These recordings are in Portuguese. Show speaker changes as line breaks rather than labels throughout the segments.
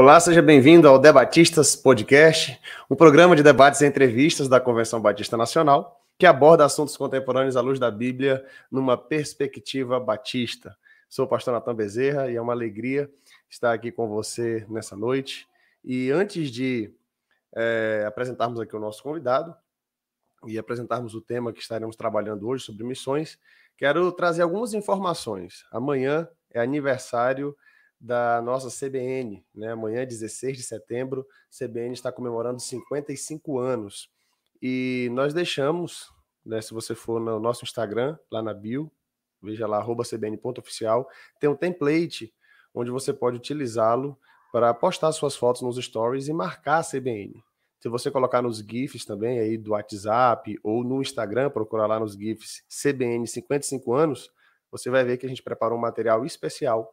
Olá, seja bem-vindo ao Debatistas Podcast, um programa de debates e entrevistas da Convenção Batista Nacional, que aborda assuntos contemporâneos à luz da Bíblia numa perspectiva batista. Sou o pastor Natan Bezerra e é uma alegria estar aqui com você nessa noite. E antes de eh, apresentarmos aqui o nosso convidado e apresentarmos o tema que estaremos trabalhando hoje sobre missões, quero trazer algumas informações. Amanhã é aniversário da nossa CBN, né? Amanhã, 16 de setembro, CBN está comemorando 55 anos. E nós deixamos, né, se você for no nosso Instagram, lá na bio, veja lá, cbn.oficial, tem um template onde você pode utilizá-lo para postar suas fotos nos stories e marcar a CBN. Se você colocar nos GIFs também aí do WhatsApp ou no Instagram, procurar lá nos GIFs CBN 55 anos, você vai ver que a gente preparou um material especial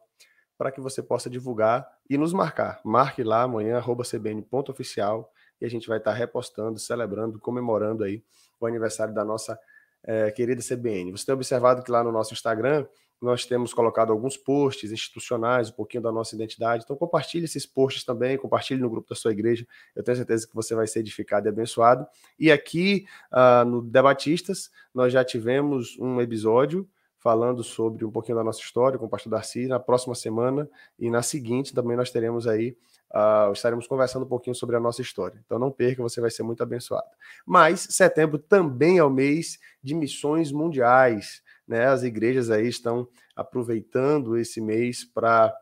para que você possa divulgar e nos marcar. Marque lá amanhã, cbn.oficial, e a gente vai estar repostando, celebrando, comemorando aí o aniversário da nossa eh, querida CBN. Você tem observado que lá no nosso Instagram nós temos colocado alguns posts institucionais, um pouquinho da nossa identidade. Então compartilhe esses posts também, compartilhe no grupo da sua igreja. Eu tenho certeza que você vai ser edificado e abençoado. E aqui uh, no Debatistas nós já tivemos um episódio falando sobre um pouquinho da nossa história com o pastor Darcy na próxima semana e na seguinte também nós teremos aí uh, estaremos conversando um pouquinho sobre a nossa história. Então não perca, você vai ser muito abençoado. Mas setembro também é o mês de missões mundiais, né? As igrejas aí estão aproveitando esse mês para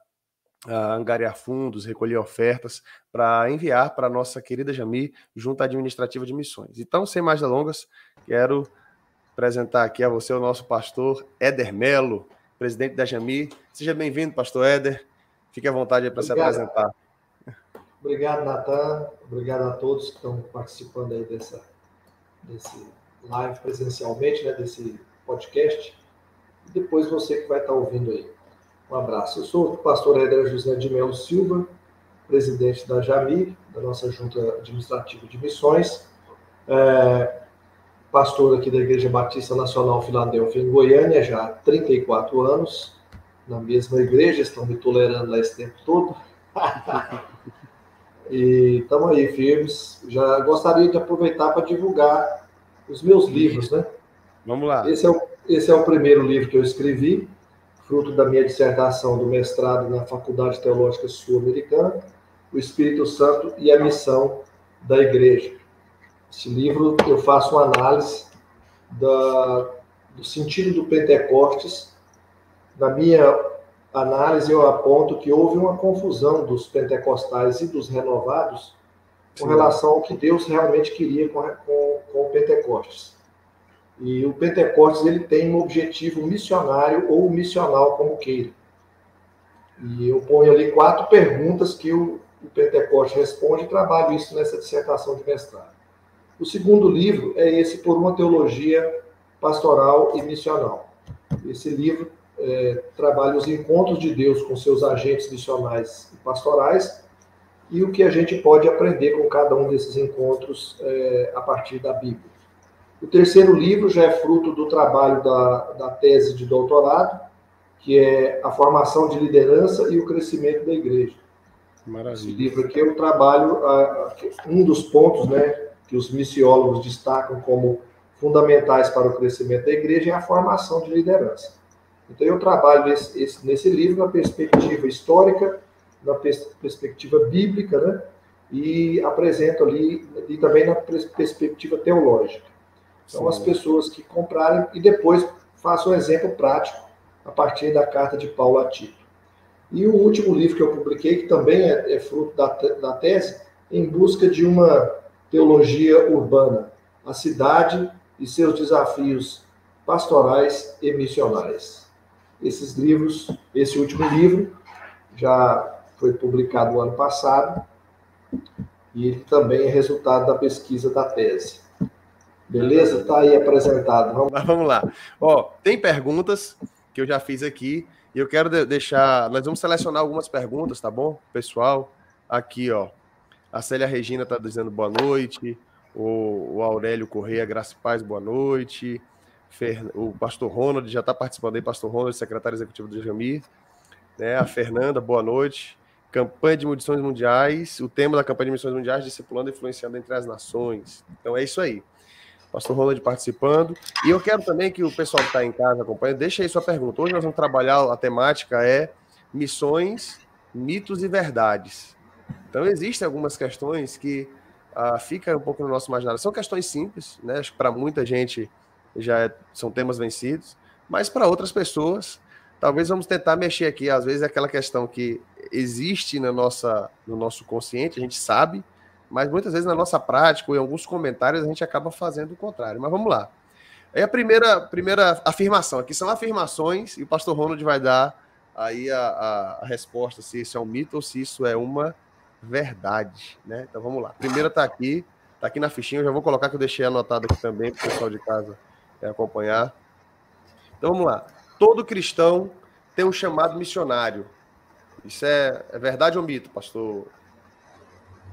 uh, angariar fundos, recolher ofertas para enviar para a nossa querida Jami, junto à administrativa de missões. Então, sem mais delongas, quero apresentar aqui a você o nosso pastor Éder Melo, presidente da Jami. Seja bem-vindo, pastor Éder. Fique à vontade para se apresentar.
Obrigado, Natan. Obrigado a todos que estão participando aí dessa, desse live presencialmente, né, desse podcast. E depois você que vai estar ouvindo aí. Um abraço. Eu sou o pastor Éder José de Melo Silva, presidente da JAMI, da nossa Junta Administrativa de Missões. É, pastor aqui da Igreja Batista Nacional Filadélfia, em Goiânia, já há 34 anos, na mesma igreja, estão me tolerando lá esse tempo todo. e estamos aí firmes. Já gostaria de aproveitar para divulgar os meus livros, né?
Vamos lá.
Esse é, o, esse é o primeiro livro que eu escrevi, fruto da minha dissertação do mestrado na Faculdade Teológica Sul-Americana, o Espírito Santo e a missão da Igreja. Esse livro eu faço uma análise da, do sentido do Pentecostes. Na minha análise, eu aponto que houve uma confusão dos pentecostais e dos renovados com relação ao que Deus realmente queria com, com, com o Pentecostes. E o Pentecostes ele tem um objetivo missionário ou missional, como queira. E eu ponho ali quatro perguntas que o, o Pentecostes responde e trabalho isso nessa dissertação de mestrado. O segundo livro é esse Por uma Teologia Pastoral e Missional. Esse livro é, trabalha os encontros de Deus com seus agentes missionais e pastorais e o que a gente pode aprender com cada um desses encontros é, a partir da Bíblia. O terceiro livro já é fruto do trabalho da, da tese de doutorado, que é a formação de liderança e o crescimento da igreja. Maravilha. Esse livro aqui eu trabalho, um dos pontos, né, que os missiólogos destacam como fundamentais para o crescimento da igreja é a formação de liderança. Então, eu trabalho esse, esse, nesse livro na perspectiva histórica, na pers perspectiva bíblica, né? E apresento ali, e também na perspectiva teológica. Então, Sim. as pessoas que comprarem, e depois faço um exemplo prático a partir da carta de Paulo a Tito. E o último livro que eu publiquei, que também é, é fruto da, da tese, em busca de uma Teologia Urbana, a cidade e seus desafios pastorais e missionais. Esses livros, esse último livro, já foi publicado no ano passado e ele também é resultado da pesquisa da tese. Beleza? Está aí apresentado.
Vamos, vamos lá. Ó, tem perguntas que eu já fiz aqui e eu quero deixar. Nós vamos selecionar algumas perguntas, tá bom, pessoal? Aqui, ó. A Célia Regina está dizendo boa noite. O, o, Aurélio Correia, Graça Paz, boa noite. O pastor Ronald já está participando aí, pastor Ronald, secretário executivo do Jamir. Né? A Fernanda, boa noite. Campanha de Missões Mundiais, o tema da campanha de Missões Mundiais, discipulando e influenciando entre as nações. Então é isso aí. Pastor Ronald participando. E eu quero também que o pessoal que está em casa acompanhando, deixe aí sua pergunta. Hoje nós vamos trabalhar, a temática é missões, mitos e verdades. Então, existem algumas questões que uh, ficam um pouco no nosso imaginário. São questões simples, né? Acho que para muita gente já é, são temas vencidos, mas para outras pessoas, talvez vamos tentar mexer aqui. Às vezes é aquela questão que existe na nossa, no nosso consciente, a gente sabe, mas muitas vezes na nossa prática ou em alguns comentários a gente acaba fazendo o contrário. Mas vamos lá. Aí a primeira, primeira afirmação, aqui são afirmações, e o pastor Ronald vai dar aí a, a, a resposta se isso é um mito ou se isso é uma verdade, né? Então vamos lá. Primeiro tá aqui, tá aqui na fichinha, eu já vou colocar que eu deixei anotado aqui também para o pessoal de casa acompanhar. Então vamos lá. Todo cristão tem um chamado missionário. Isso é, é verdade ou mito, pastor?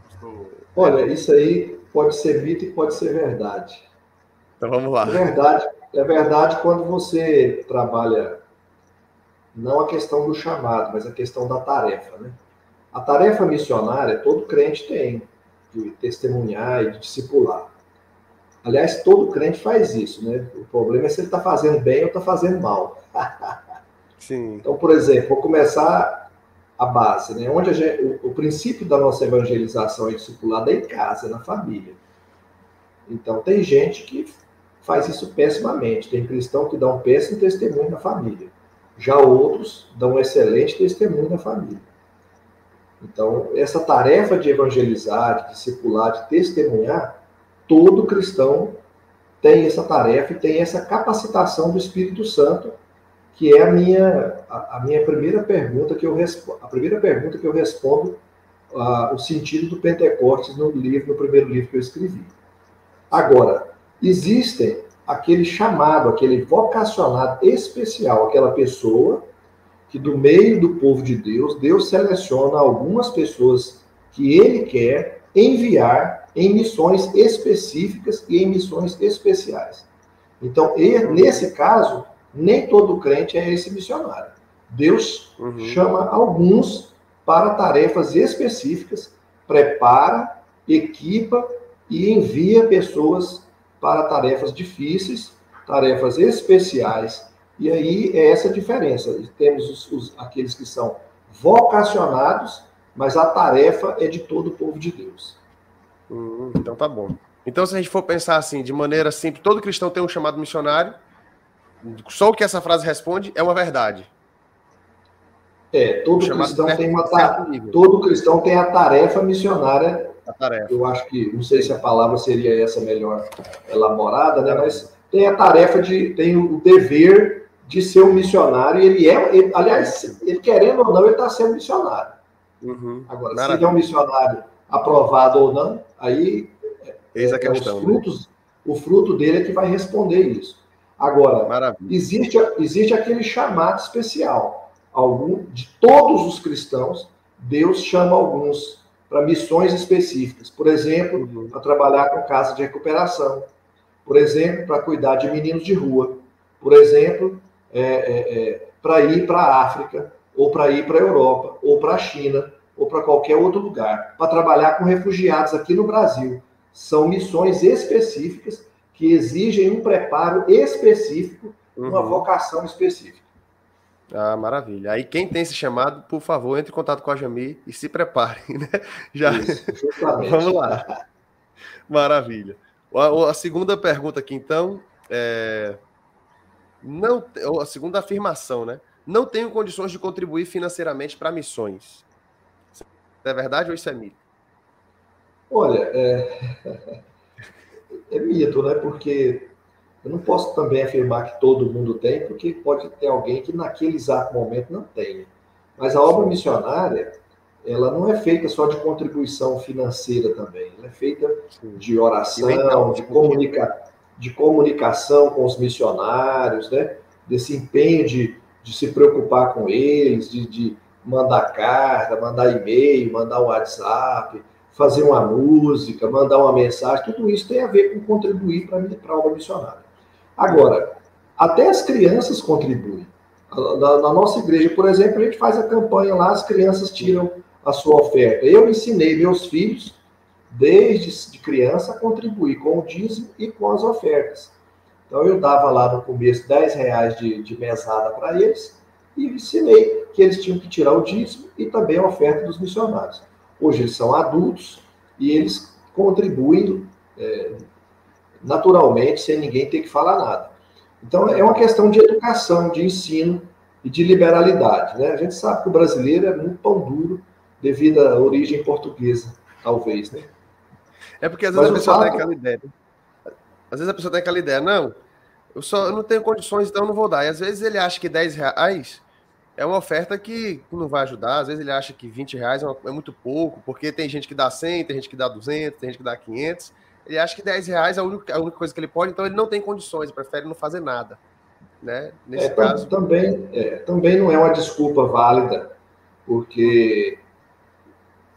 pastor? Olha, isso aí pode ser mito e pode ser verdade.
Então vamos lá.
É verdade, é verdade quando você trabalha não a questão do chamado, mas a questão da tarefa, né? A tarefa missionária todo crente tem, de testemunhar e de discipular. Aliás, todo crente faz isso, né? O problema é se ele está fazendo bem ou está fazendo mal.
Sim.
Então, por exemplo, vou começar a base, né? Onde gente, o, o, princípio da nossa evangelização e discipulado é em casa, na família. Então, tem gente que faz isso pessimamente. Tem cristão que dá um péssimo testemunho na família. Já outros dão um excelente testemunho na família. Então, essa tarefa de evangelizar, de discipular, de testemunhar, todo cristão tem essa tarefa e tem essa capacitação do Espírito Santo, que é a minha, a, a minha primeira pergunta que eu respondo, a primeira pergunta que eu respondo o sentido do Pentecostes no livro, no primeiro livro que eu escrevi. Agora, existem aquele chamado, aquele vocacionado especial, aquela pessoa que do meio do povo de Deus, Deus seleciona algumas pessoas que ele quer enviar em missões específicas e em missões especiais. Então, nesse caso, nem todo crente é esse missionário. Deus uhum. chama alguns para tarefas específicas, prepara, equipa e envia pessoas para tarefas difíceis, tarefas especiais. E aí é essa a diferença. Temos os, os, aqueles que são vocacionados, mas a tarefa é de todo o povo de Deus.
Hum, então tá bom. Então, se a gente for pensar assim, de maneira simples, todo cristão tem um chamado missionário, só o que essa frase responde é uma verdade.
É, todo cristão tem uma todo cristão tem a tarefa missionária a tarefa. Eu acho que, não sei se a palavra seria essa melhor elaborada, né? Mas tem a tarefa de, tem o dever de ser um missionário, e ele é, ele, aliás, ele querendo ou não, ele está sendo missionário. Uhum. Agora, Maravilha. se ele é um missionário aprovado ou não, aí
Eis a é, questão,
os né? frutos, né? o fruto dele é que vai responder isso. Agora, existe, existe aquele chamado especial. Algum, de todos os cristãos, Deus chama alguns para missões específicas. Por exemplo, uhum. para trabalhar com casa de recuperação. Por exemplo, para cuidar de meninos de rua. Por exemplo, é, é, é, para ir para a África, ou para ir para a Europa, ou para a China, ou para qualquer outro lugar. Para trabalhar com refugiados aqui no Brasil. São missões específicas que exigem um preparo específico, uhum. uma vocação específica.
Ah, maravilha. Aí quem tem esse chamado, por favor, entre em contato com a Jami e se preparem, né? Já. Isso, Vamos lá. Maravilha. A, a, segunda pergunta aqui, então, é... não, a segunda afirmação, né? Não tenho condições de contribuir financeiramente para missões. É verdade ou isso é mito?
Olha, é, é mito, né? Porque eu não posso também afirmar que todo mundo tem, porque pode ter alguém que naquele exato momento não tenha. Mas a obra missionária, ela não é feita só de contribuição financeira também, ela é feita de oração, de, comunica de comunicação com os missionários, né? desse empenho de, de se preocupar com eles, de, de mandar carta, mandar e-mail, mandar um WhatsApp, fazer uma música, mandar uma mensagem, tudo isso tem a ver com contribuir para a obra missionária. Agora, até as crianças contribuem. Na, na, nossa igreja, por exemplo, a gente faz a campanha lá, as crianças tiram a sua oferta. Eu ensinei meus filhos, desde de criança, contribuir com o dízimo e com as ofertas. Então, eu dava lá no começo 10 reais de, de mesada para eles e ensinei que eles tinham que tirar o dízimo e também a oferta dos missionários. Hoje eles são adultos e eles contribuem é, naturalmente, sem ninguém ter que falar nada. Então, é uma questão de educação, de ensino e de liberalidade. Né? A gente sabe que o brasileiro é muito pão duro devido à origem portuguesa, talvez. Né?
É porque às vezes Mas a pessoa tem aquela ideia. Às vezes a pessoa tem aquela ideia, não, eu só eu não tenho condições, então eu não vou dar. E às vezes ele acha que 10 reais é uma oferta que não vai ajudar. Às vezes ele acha que 20 reais é, uma, é muito pouco, porque tem gente que dá 100, tem gente que dá 200, tem gente que dá 500. Ele acha que 10 reais é a única, a única coisa que ele pode, então ele não tem condições, prefere não fazer nada. Né?
Nesse é, caso. Também, é, também não é uma desculpa válida, porque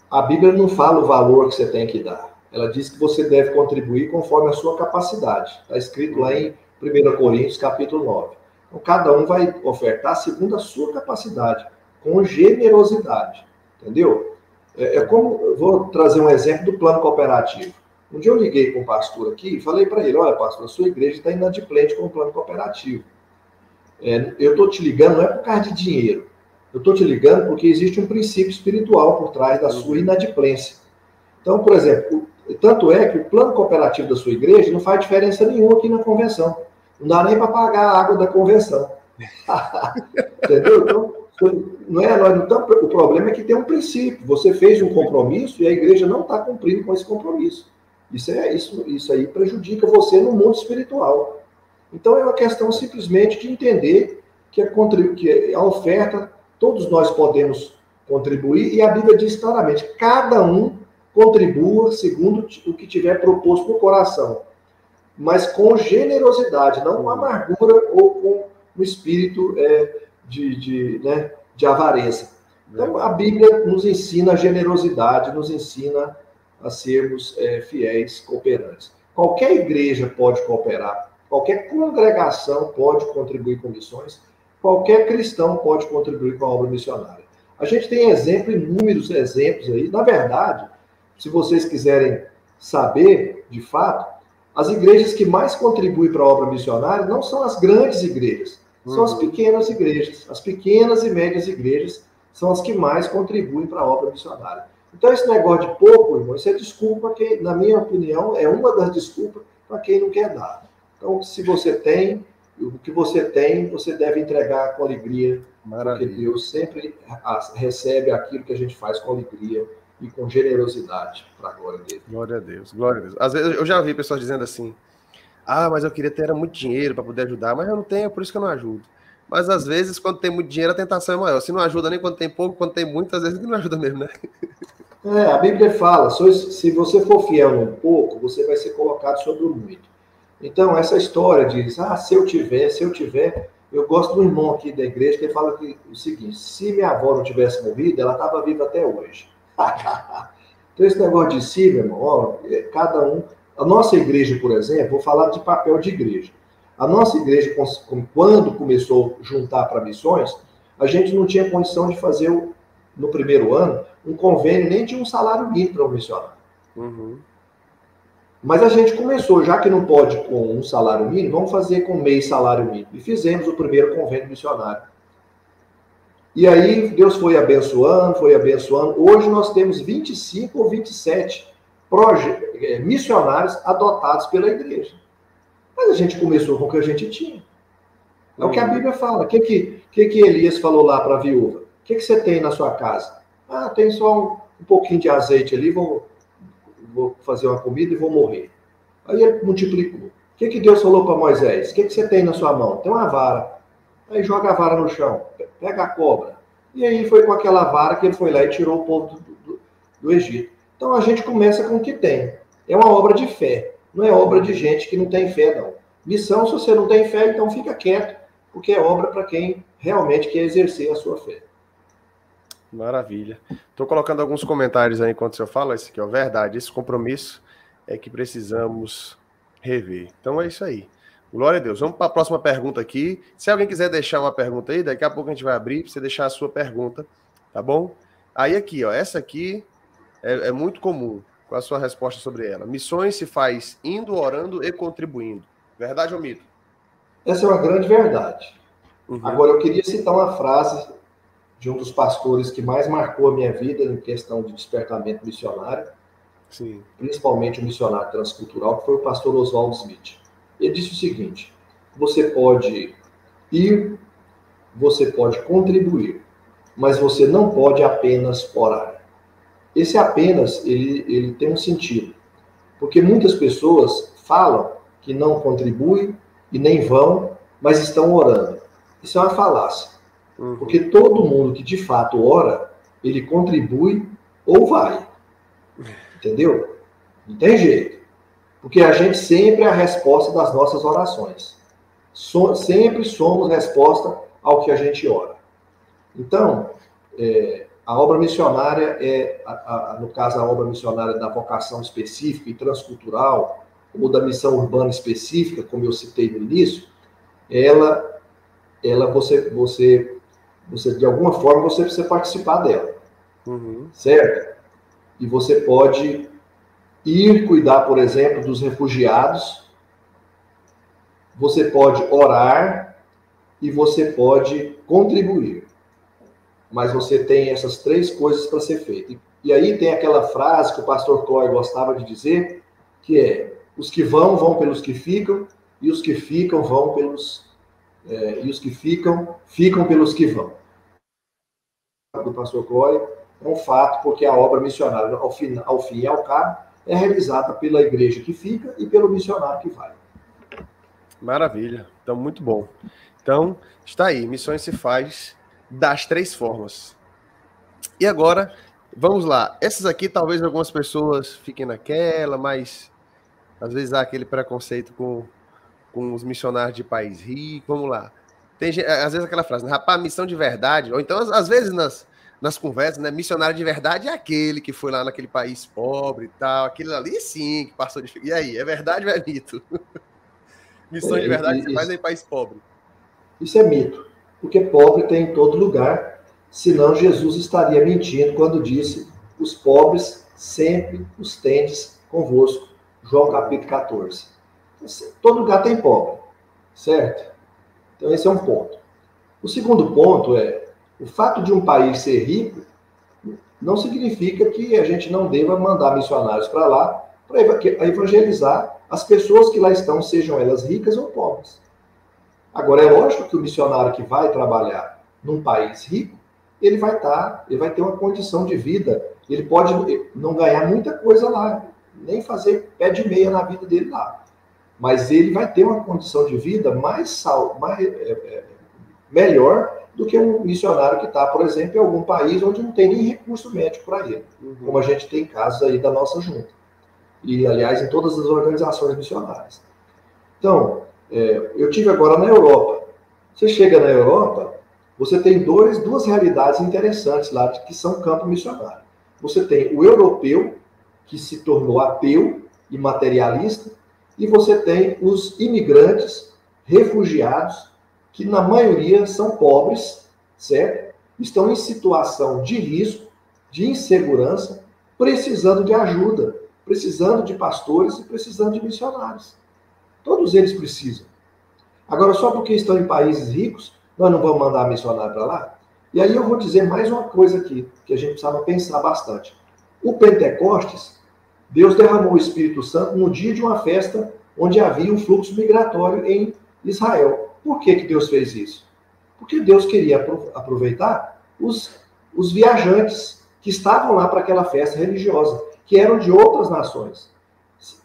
a Bíblia não fala o valor que você tem que dar. Ela diz que você deve contribuir conforme a sua capacidade. Está escrito lá em 1 Coríntios, capítulo 9. Então, cada um vai ofertar segundo a sua capacidade, com generosidade. Entendeu? É, é como, vou trazer um exemplo do plano cooperativo. Um dia eu liguei para um pastor aqui e falei para ele: olha, pastor, a sua igreja está inadimplente com o plano cooperativo. É, eu estou te ligando não é por causa de dinheiro. Eu estou te ligando porque existe um princípio espiritual por trás da sua inadimplência. Então, por exemplo, tanto é que o plano cooperativo da sua igreja não faz diferença nenhuma aqui na convenção. Não dá nem para pagar a água da convenção. Entendeu? Então, não é, nós não estamos, o problema é que tem um princípio. Você fez um compromisso e a igreja não está cumprindo com esse compromisso. Isso, é, isso, isso aí prejudica você no mundo espiritual. Então é uma questão simplesmente de entender que a, que a oferta, todos nós podemos contribuir, e a Bíblia diz claramente: cada um contribua segundo o que tiver proposto no coração, mas com generosidade, não com amargura ou com um espírito é, de, de, né, de avareza. Então, a Bíblia nos ensina a generosidade, nos ensina a sermos é, fiéis cooperantes. Qualquer igreja pode cooperar, qualquer congregação pode contribuir com missões, qualquer cristão pode contribuir com a obra missionária. A gente tem exemplo, inúmeros exemplos aí. Na verdade, se vocês quiserem saber, de fato, as igrejas que mais contribuem para a obra missionária não são as grandes igrejas, são as uhum. pequenas igrejas. As pequenas e médias igrejas são as que mais contribuem para a obra missionária. Então, esse negócio de pouco, irmão, isso é desculpa que, na minha opinião, é uma das desculpas para quem não quer dar. Então, se você tem, o que você tem, você deve entregar com alegria, Maravilha. porque Deus sempre recebe aquilo que a gente faz com alegria e com generosidade para a glória dele.
Glória a Deus, glória a Deus. Às vezes eu já vi pessoas dizendo assim: ah, mas eu queria ter muito dinheiro para poder ajudar, mas eu não tenho, por isso que eu não ajudo. Mas às vezes, quando tem muito dinheiro, a tentação é maior. Se não ajuda nem quando tem pouco, quando tem muito, às vezes não ajuda mesmo, né?
É, a Bíblia fala: se você for fiel no pouco, você vai ser colocado sobre o muito. Então, essa história diz: ah, se eu tiver, se eu tiver. Eu gosto do irmão aqui da igreja que fala que, o seguinte: se minha avó não tivesse morrido, ela estava viva até hoje. então, esse negócio de si, meu irmão, ó, é, cada um. A nossa igreja, por exemplo, vou falar de papel de igreja. A nossa igreja, quando começou a juntar para missões, a gente não tinha condição de fazer, no primeiro ano, um convênio nem de um salário mínimo para um missionário. Uhum. Mas a gente começou, já que não pode com um salário mínimo, vamos fazer com meio salário mínimo. E fizemos o primeiro convênio missionário. E aí Deus foi abençoando, foi abençoando. Hoje nós temos 25 ou 27 é, missionários adotados pela igreja. Mas a gente começou com o que a gente tinha. É o que a uhum. Bíblia fala. O que, que, que, que Elias falou lá para a viúva? O que, que você tem na sua casa? Ah, tem só um, um pouquinho de azeite ali, vou, vou fazer uma comida e vou morrer. Aí ele multiplicou. O que, que Deus falou para Moisés? O que, que você tem na sua mão? Tem uma vara. Aí joga a vara no chão, pega a cobra. E aí foi com aquela vara que ele foi lá e tirou o povo do, do, do Egito. Então a gente começa com o que tem. É uma obra de fé, não é obra de gente que não tem fé, não. Missão, se você não tem fé, então fica quieto, porque é obra para quem realmente quer exercer a sua fé.
Maravilha. Estou colocando alguns comentários aí enquanto você fala, esse aqui, ó, verdade, esse compromisso é que precisamos rever. Então é isso aí. Glória a Deus. Vamos para a próxima pergunta aqui. Se alguém quiser deixar uma pergunta aí, daqui a pouco a gente vai abrir para você deixar a sua pergunta, tá bom? Aí aqui, ó, essa aqui é, é muito comum. Qual a sua resposta sobre ela? Missões se faz indo, orando e contribuindo. Verdade ou mito?
Essa é uma grande verdade. Uhum. Agora, eu queria citar uma frase de um dos pastores que mais marcou a minha vida em questão de despertamento missionário, Sim. principalmente o missionário transcultural, que foi o pastor Oswaldo Smith. Ele disse o seguinte: você pode ir, você pode contribuir, mas você não pode apenas orar. Esse apenas, ele, ele tem um sentido. Porque muitas pessoas falam que não contribuem e nem vão, mas estão orando. Isso é uma falácia. Uhum. Porque todo mundo que de fato ora, ele contribui ou vai. Entendeu? Não tem jeito. Porque a gente sempre é a resposta das nossas orações. So, sempre somos resposta ao que a gente ora. Então, é, a obra missionária é, a, a, no caso, a obra missionária da vocação específica e transcultural, ou da missão urbana específica, como eu citei no início, ela, ela você, você você de alguma forma você precisa participar dela, uhum. certo? E você pode ir cuidar, por exemplo, dos refugiados, você pode orar e você pode contribuir. Mas você tem essas três coisas para ser feito. E aí tem aquela frase que o pastor Clói gostava de dizer, que é: os que vão, vão pelos que ficam, e os que ficam, vão pelos. É, e os que ficam, ficam pelos que vão. Do pastor Clói é um fato, porque a obra missionária, ao fim, ao fim e ao cabo, é realizada pela igreja que fica e pelo missionário que vai.
Maravilha. Então, muito bom. Então, está aí. Missões se faz das três formas. E agora, vamos lá. Essas aqui, talvez algumas pessoas fiquem naquela, mas às vezes há aquele preconceito com, com os missionários de país rico. Vamos lá. Tem, às vezes aquela frase, né? rapaz, missão de verdade. Ou então, às vezes, nas, nas conversas, né? Missionário de verdade é aquele que foi lá naquele país pobre e tal. Aquele ali sim que passou de. E aí, é verdade ou é mito? Missão é, de verdade isso, faz em país pobre.
Isso é mito. Porque pobre tem em todo lugar. Senão Jesus estaria mentindo quando disse: os pobres sempre os tendes convosco. João capítulo 14. Então, todo lugar tem pobre, certo? Então, esse é um ponto. O segundo ponto é o fato de um país ser rico não significa que a gente não deva mandar missionários para lá para evangelizar as pessoas que lá estão, sejam elas ricas ou pobres. Agora, é lógico que o missionário que vai trabalhar num país rico, ele vai estar, tá, ele vai ter uma condição de vida, ele pode não ganhar muita coisa lá, nem fazer pé de meia na vida dele lá. Mas ele vai ter uma condição de vida mais, sal, mais é, é, melhor do que um missionário que está, por exemplo, em algum país onde não tem nem recurso médico para ele, uhum. como a gente tem casos aí da nossa junta. E, aliás, em todas as organizações missionárias. Então, é, eu tive agora na Europa. Você chega na Europa, você tem dois, duas realidades interessantes lá, que são campo missionário. Você tem o europeu, que se tornou ateu e materialista, e você tem os imigrantes, refugiados, que na maioria são pobres, certo? Estão em situação de risco, de insegurança, precisando de ajuda, precisando de pastores e precisando de missionários. Todos eles precisam. Agora, só porque estão em países ricos, nós não vamos mandar missionário para lá? E aí eu vou dizer mais uma coisa aqui, que a gente precisava pensar bastante. O Pentecostes, Deus derramou o Espírito Santo no dia de uma festa onde havia um fluxo migratório em Israel. Por que, que Deus fez isso? Porque Deus queria aproveitar os, os viajantes que estavam lá para aquela festa religiosa, que eram de outras nações.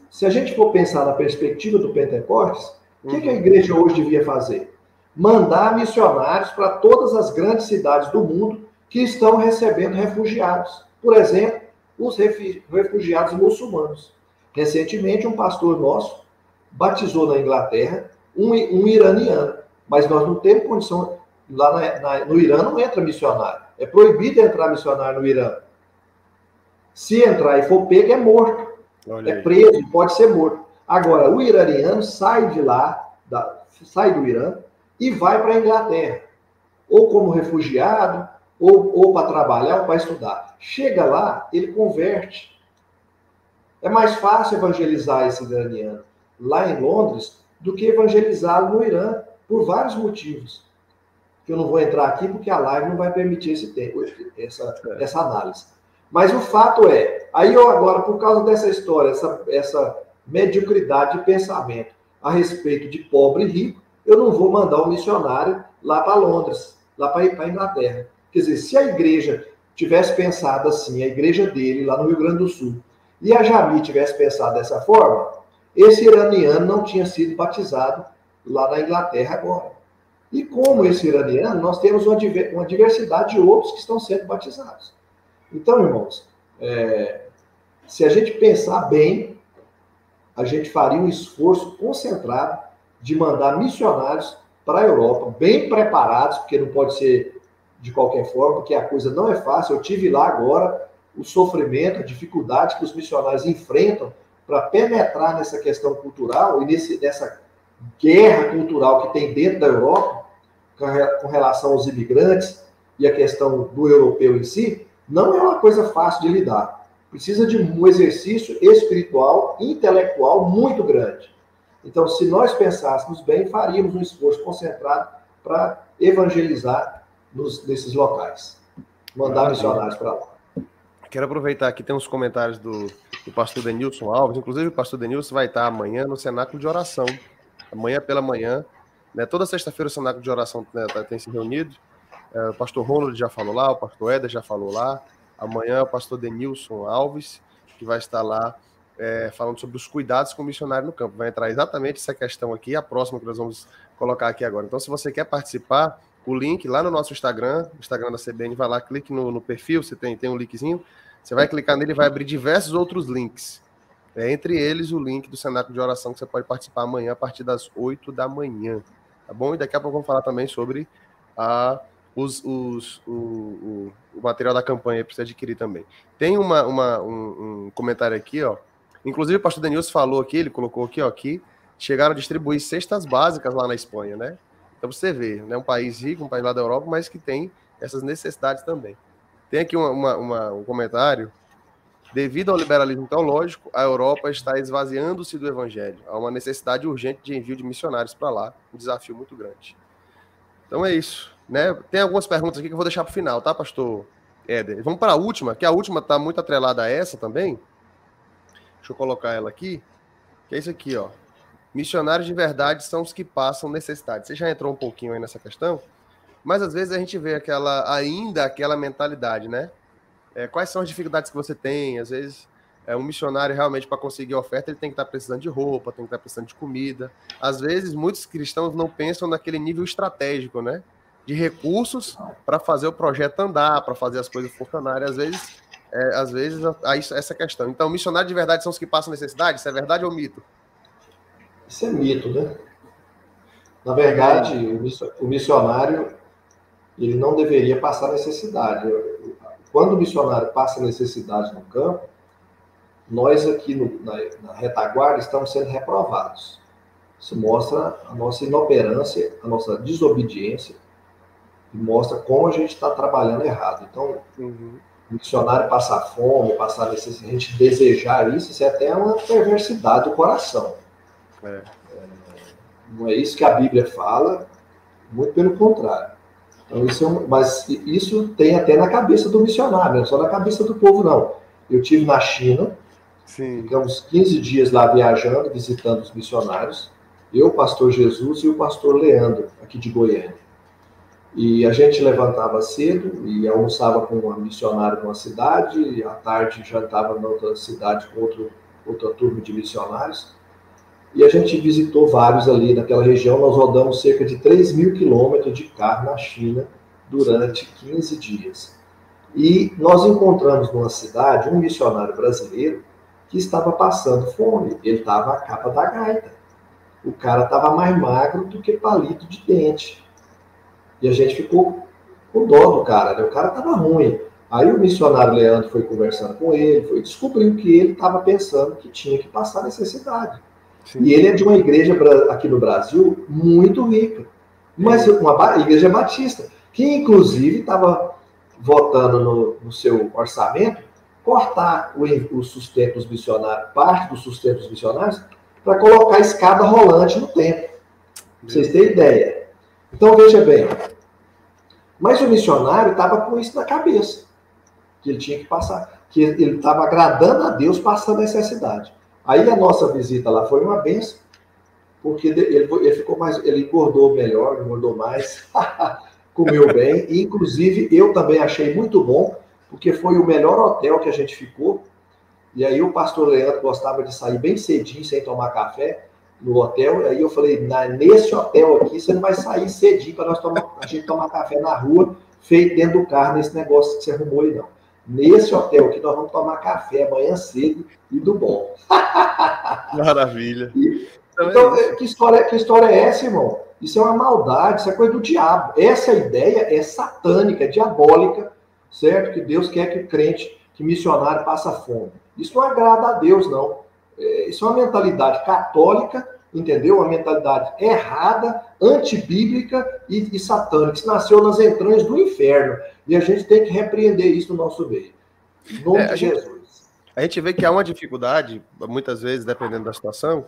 Se a gente for pensar na perspectiva do Pentecostes, o que, que a igreja hoje devia fazer? Mandar missionários para todas as grandes cidades do mundo que estão recebendo refugiados. Por exemplo, os refugiados muçulmanos. Recentemente, um pastor nosso batizou na Inglaterra um, um iraniano. Mas nós não temos condição. Lá na, na, no Irã não entra missionário. É proibido entrar missionário no Irã. Se entrar e for pego, é morto. Olha é aí. preso, pode ser morto. Agora, o iraniano sai de lá, da, sai do Irã e vai para a Inglaterra. Ou como refugiado, ou, ou para trabalhar, ou para estudar. Chega lá, ele converte. É mais fácil evangelizar esse iraniano lá em Londres do que evangelizá-lo no Irã, por vários motivos. Que eu não vou entrar aqui porque a live não vai permitir esse tempo, essa, é. essa análise. Mas o fato é, aí eu agora, por causa dessa história, essa, essa mediocridade de pensamento a respeito de pobre e rico, eu não vou mandar um missionário lá para Londres, lá para a Inglaterra. Quer dizer, se a igreja tivesse pensado assim, a igreja dele lá no Rio Grande do Sul, e a Jami tivesse pensado dessa forma, esse iraniano não tinha sido batizado lá na Inglaterra agora. E como esse iraniano, nós temos uma, uma diversidade de outros que estão sendo batizados. Então, irmãos, é, se a gente pensar bem, a gente faria um esforço concentrado de mandar missionários para a Europa, bem preparados, porque não pode ser de qualquer forma, porque a coisa não é fácil. Eu tive lá agora o sofrimento, a dificuldade que os missionários enfrentam para penetrar nessa questão cultural e nesse, nessa guerra cultural que tem dentro da Europa, com relação aos imigrantes e a questão do europeu em si, não é uma coisa fácil de lidar. precisa de um exercício espiritual, intelectual muito grande. Então, se nós pensássemos bem, faríamos um esforço concentrado para evangelizar nos, nesses locais, mandar missionários para lá.
Quero aproveitar aqui, tem uns comentários do, do pastor Denilson Alves, inclusive o pastor Denilson vai estar amanhã no cenáculo de oração, amanhã pela manhã, né, toda sexta-feira o cenáculo de oração né, tá, tem se reunido, é, o pastor Ronald já falou lá, o pastor Eder já falou lá, amanhã o pastor Denilson Alves, que vai estar lá é, falando sobre os cuidados com o missionário no campo. Vai entrar exatamente essa questão aqui, a próxima que nós vamos colocar aqui agora. Então, se você quer participar, o link lá no nosso Instagram, Instagram da CBN, vai lá, clique no, no perfil, você tem, tem um linkzinho, você vai clicar nele e vai abrir diversos outros links. É, entre eles, o link do Cenáculo de Oração, que você pode participar amanhã a partir das 8 da manhã. Tá bom? E daqui a pouco vamos falar também sobre a, os, os, o, o, o material da campanha para você adquirir também. Tem uma, uma um, um, comentário aqui, ó. Inclusive, o pastor Denilson falou aqui, ele colocou aqui, ó, que chegaram a distribuir cestas básicas lá na Espanha, né? Então você vê, né? Um país rico, um país lá da Europa, mas que tem essas necessidades também. Tem aqui uma, uma, uma, um comentário. Devido ao liberalismo teológico, a Europa está esvaziando-se do evangelho. Há uma necessidade urgente de envio de missionários para lá, um desafio muito grande. Então é isso. Né? Tem algumas perguntas aqui que eu vou deixar para o final, tá, pastor Éder? Vamos para a última, que a última está muito atrelada a essa também. Deixa eu colocar ela aqui. Que é isso aqui, ó. Missionários de verdade são os que passam necessidade. Você já entrou um pouquinho aí nessa questão? Mas às vezes a gente vê aquela ainda aquela mentalidade, né? É, quais são as dificuldades que você tem? Às vezes é um missionário realmente para conseguir oferta ele tem que estar tá precisando de roupa, tem que estar tá precisando de comida. Às vezes muitos cristãos não pensam naquele nível estratégico, né? De recursos para fazer o projeto andar, para fazer as coisas funcionarem. Às vezes, é, às vezes há essa questão. Então, missionários de verdade são os que passam necessidade? Isso é verdade ou mito?
Isso é mito, né? Na verdade, o missionário ele não deveria passar necessidade. Quando o missionário passa necessidade no campo, nós aqui no, na, na, retaguarda estamos sendo reprovados. Isso mostra a nossa inoperância, a nossa desobediência, e mostra como a gente está trabalhando errado. Então, uhum. o missionário passar fome, passar necessidade, a gente desejar isso, isso é até uma perversidade do coração. É. É, não é isso que a Bíblia fala, muito pelo contrário. Então, isso é um, mas isso tem até na cabeça do missionário, não é só na cabeça do povo, não. Eu tive na China, Sim. ficamos 15 dias lá viajando, visitando os missionários, eu, o pastor Jesus e o pastor Leandro, aqui de Goiânia. E a gente levantava cedo e almoçava com um missionário numa cidade, e à tarde jantava em outra cidade com outro, outra turma de missionários. E a gente visitou vários ali naquela região. Nós rodamos cerca de 3 mil quilômetros de carro na China durante 15 dias. E nós encontramos numa cidade um missionário brasileiro que estava passando fome. Ele estava a capa da gaita. O cara estava mais magro do que palito de dente. E a gente ficou com dó do cara, né? O cara estava ruim. Aí o missionário Leandro foi conversando com ele, foi descobriu que ele estava pensando que tinha que passar necessidade. Sim. E ele é de uma igreja aqui no Brasil muito rica, mas uma igreja batista, que inclusive estava votando no, no, seu orçamento cortar o, o sustento dos missionários, parte do sustento dos missionários, para colocar escada rolante no templo. Pra vocês terem ideia. Então veja bem. Mas o missionário estava com isso na cabeça. Que ele tinha que passar. Que ele estava agradando a Deus passando necessidade. Aí a nossa visita lá foi uma benção, porque ele, ele ficou mais, ele engordou melhor, engordou mais, comeu bem, e inclusive eu também achei muito bom, porque foi o melhor hotel que a gente ficou. E aí o pastor Leandro gostava de sair bem cedinho, sem tomar café, no hotel. Aí eu falei, nesse hotel aqui, você não vai sair cedinho para a gente tomar café na rua, feito dentro do carro, nesse negócio que você arrumou aí, não. Nesse hotel aqui, nós vamos tomar café amanhã cedo e do bom.
Maravilha. E,
então, é que história, que história é essa, irmão? Isso é uma maldade, isso é coisa do diabo. Essa ideia é satânica, é diabólica, certo? Que Deus quer que o crente, que missionário, passa fome. Isso não agrada a Deus, não. É, isso é uma mentalidade católica, entendeu? Uma mentalidade errada, antibíblica e, e satânica. Isso nasceu nas entranhas do inferno. E a gente tem que repreender isso no nosso meio. Em nome é, de Jesus.
A gente vê que há uma dificuldade, muitas vezes, dependendo da situação,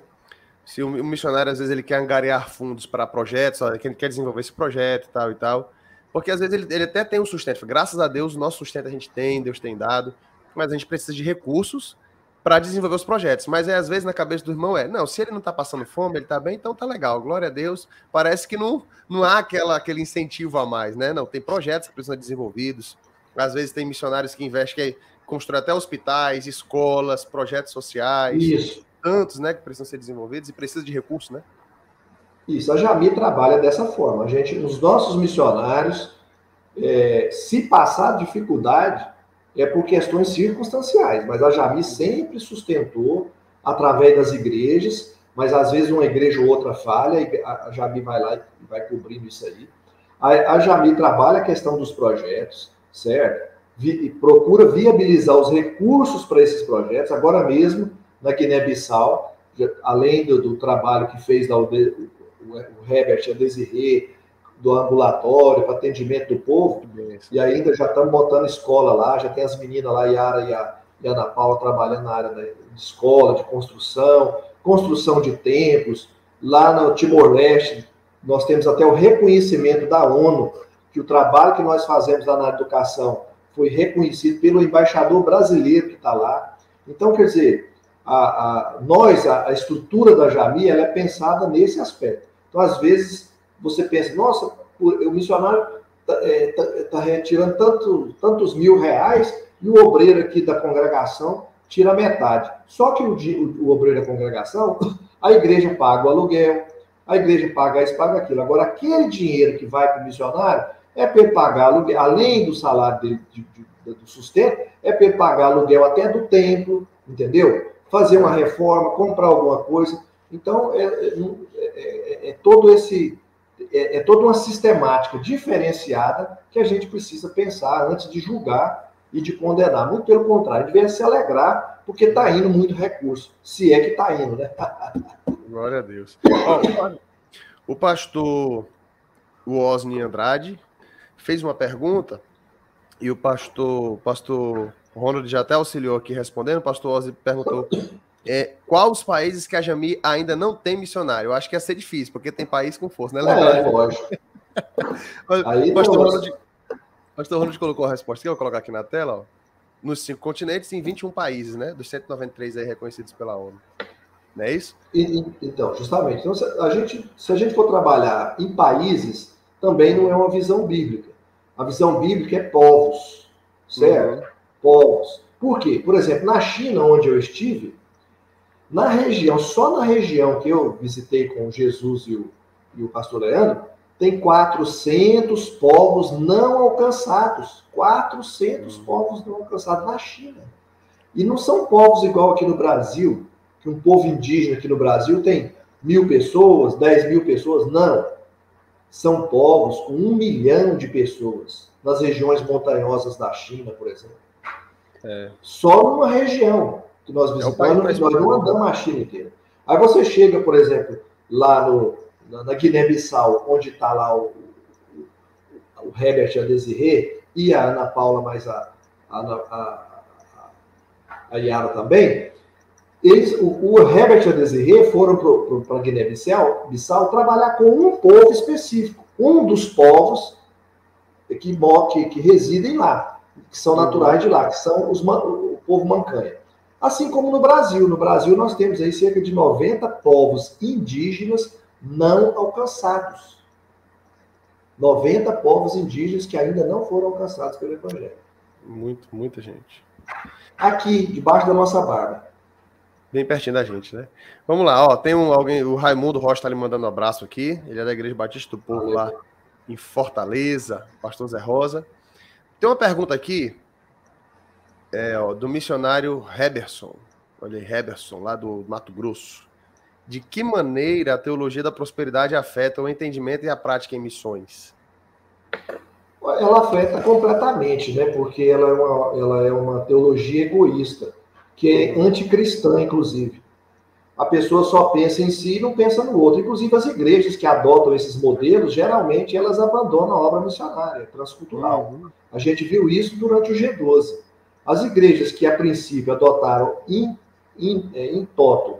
se o missionário, às vezes, ele quer angariar fundos para projetos, que ele quer desenvolver esse projeto e tal e tal, porque às vezes ele, ele até tem um sustento. Graças a Deus, o nosso sustento a gente tem, Deus tem dado, mas a gente precisa de recursos para desenvolver os projetos. Mas é, às vezes na cabeça do irmão é, não, se ele não está passando fome, ele está bem, então tá legal, glória a Deus. Parece que não, não há aquela, aquele incentivo a mais, né? Não, tem projetos que precisam ser desenvolvidos. Às vezes tem missionários que investem, que constroem até hospitais, escolas, projetos sociais.
Isso.
Tantos, né, que precisam ser desenvolvidos e precisa de recursos, né?
Isso, a Jami trabalha dessa forma. A gente, os nossos missionários, é, se passar dificuldade, é por questões circunstanciais, mas a Jami sempre sustentou através das igrejas, mas às vezes uma igreja ou outra falha, a Jami vai lá e vai cobrindo isso aí. A, a Jami trabalha a questão dos projetos, certo? Vi, procura viabilizar os recursos para esses projetos. Agora mesmo, na Guiné-Bissau, além do, do, trabalho que fez da, o, o, o Herbert, a Desirê, do ambulatório, para atendimento do povo, e ainda já estamos botando escola lá, já tem as meninas lá, Yara e a, e a Ana Paula, trabalhando na área de escola, de construção, construção de templos. Lá no Timor-Leste, nós temos até o reconhecimento da ONU, que o trabalho que nós fazemos lá na educação foi reconhecido pelo embaixador brasileiro que está lá. Então, quer dizer, a, a, nós, a, a, estrutura da Jami, ela é pensada nesse aspecto. Então, às vezes, você pensa, nossa, o missionário está é, tá, tá retirando tanto, tantos mil reais e o obreiro aqui da congregação tira metade. Só que o, o, o obreiro da congregação, a igreja paga o aluguel, a igreja paga isso, paga aquilo. Agora, aquele dinheiro que vai para o missionário é para ele pagar aluguel, além do salário dele, de, de, do sustento, é para ele pagar aluguel até do templo, entendeu? Fazer uma reforma, comprar alguma coisa. Então, é, é, é, é todo esse é, é, toda uma sistemática diferenciada que a gente precisa pensar antes de julgar e de condenar. Muito pelo contrário, devia se alegrar porque está indo muito recurso, se é que está indo, né?
Glória a Deus. o pastor Osni Andrade fez uma pergunta e o pastor, pastor Ronald já até auxiliou aqui respondendo. O pastor Osni perguntou é, qual os países que a Jami ainda não tem missionário? Eu acho que ia ser difícil, porque tem país com força, né,
É, lógico.
Aí, o pastor, Ronald, pastor Ronald colocou a resposta aqui, eu vou colocar aqui na tela. Ó. Nos cinco continentes, em 21 países, né? Dos 193 aí reconhecidos pela ONU. Não é isso?
E, então, justamente. Então, se a, gente, se a gente for trabalhar em países, também não é uma visão bíblica. A visão bíblica é povos, certo? Uhum. Povos. Por quê? Por exemplo, na China, onde eu estive, na região, só na região que eu visitei com Jesus e o, e o pastor Leandro, tem 400 povos não alcançados. 400 uhum. povos não alcançados na China. E não são povos igual aqui no Brasil, que um povo indígena aqui no Brasil tem mil pessoas, dez mil pessoas. Não. São povos com um milhão de pessoas nas regiões montanhosas da China, por exemplo. É. Só numa região que nós é visitamos, é nós não andamos a China inteira. Aí você chega, por exemplo, lá no, na, na Guiné-Bissau, onde está lá o, o, o Herbert e a Desirê, e a Ana Paula, mais a, a, a, a Yara também, eles, o, o Herbert e a Desirê foram para a Guiné-Bissau Bissau, trabalhar com um povo específico, um dos povos que, que, que residem lá, que são naturais de lá, que são os, o povo mancanha. Assim como no Brasil. No Brasil nós temos aí cerca de 90 povos indígenas não alcançados. 90 povos indígenas que ainda não foram alcançados pelo Evangelho.
Muito, muita gente.
Aqui, debaixo da nossa barba.
Bem pertinho da gente, né? Vamos lá, ó. Tem um, alguém, o Raimundo Rocha está lhe mandando um abraço aqui. Ele é da Igreja Batista do Povo Valeu. lá em Fortaleza, Pastor Zé Rosa. Tem uma pergunta aqui é, ó, do missionário Heberson, olha aí, Heberson, lá do Mato Grosso. De que maneira a teologia da prosperidade afeta o entendimento e a prática em missões?
Ela afeta completamente, né? Porque ela é uma, ela é uma teologia egoísta, que é anticristã, inclusive. A pessoa só pensa em si e não pensa no outro. Inclusive, as igrejas que adotam esses modelos, geralmente elas abandonam a obra missionária, transcultural. Uhum. A gente viu isso durante o G12 As igrejas que, a princípio, adotaram em, em, é, em toto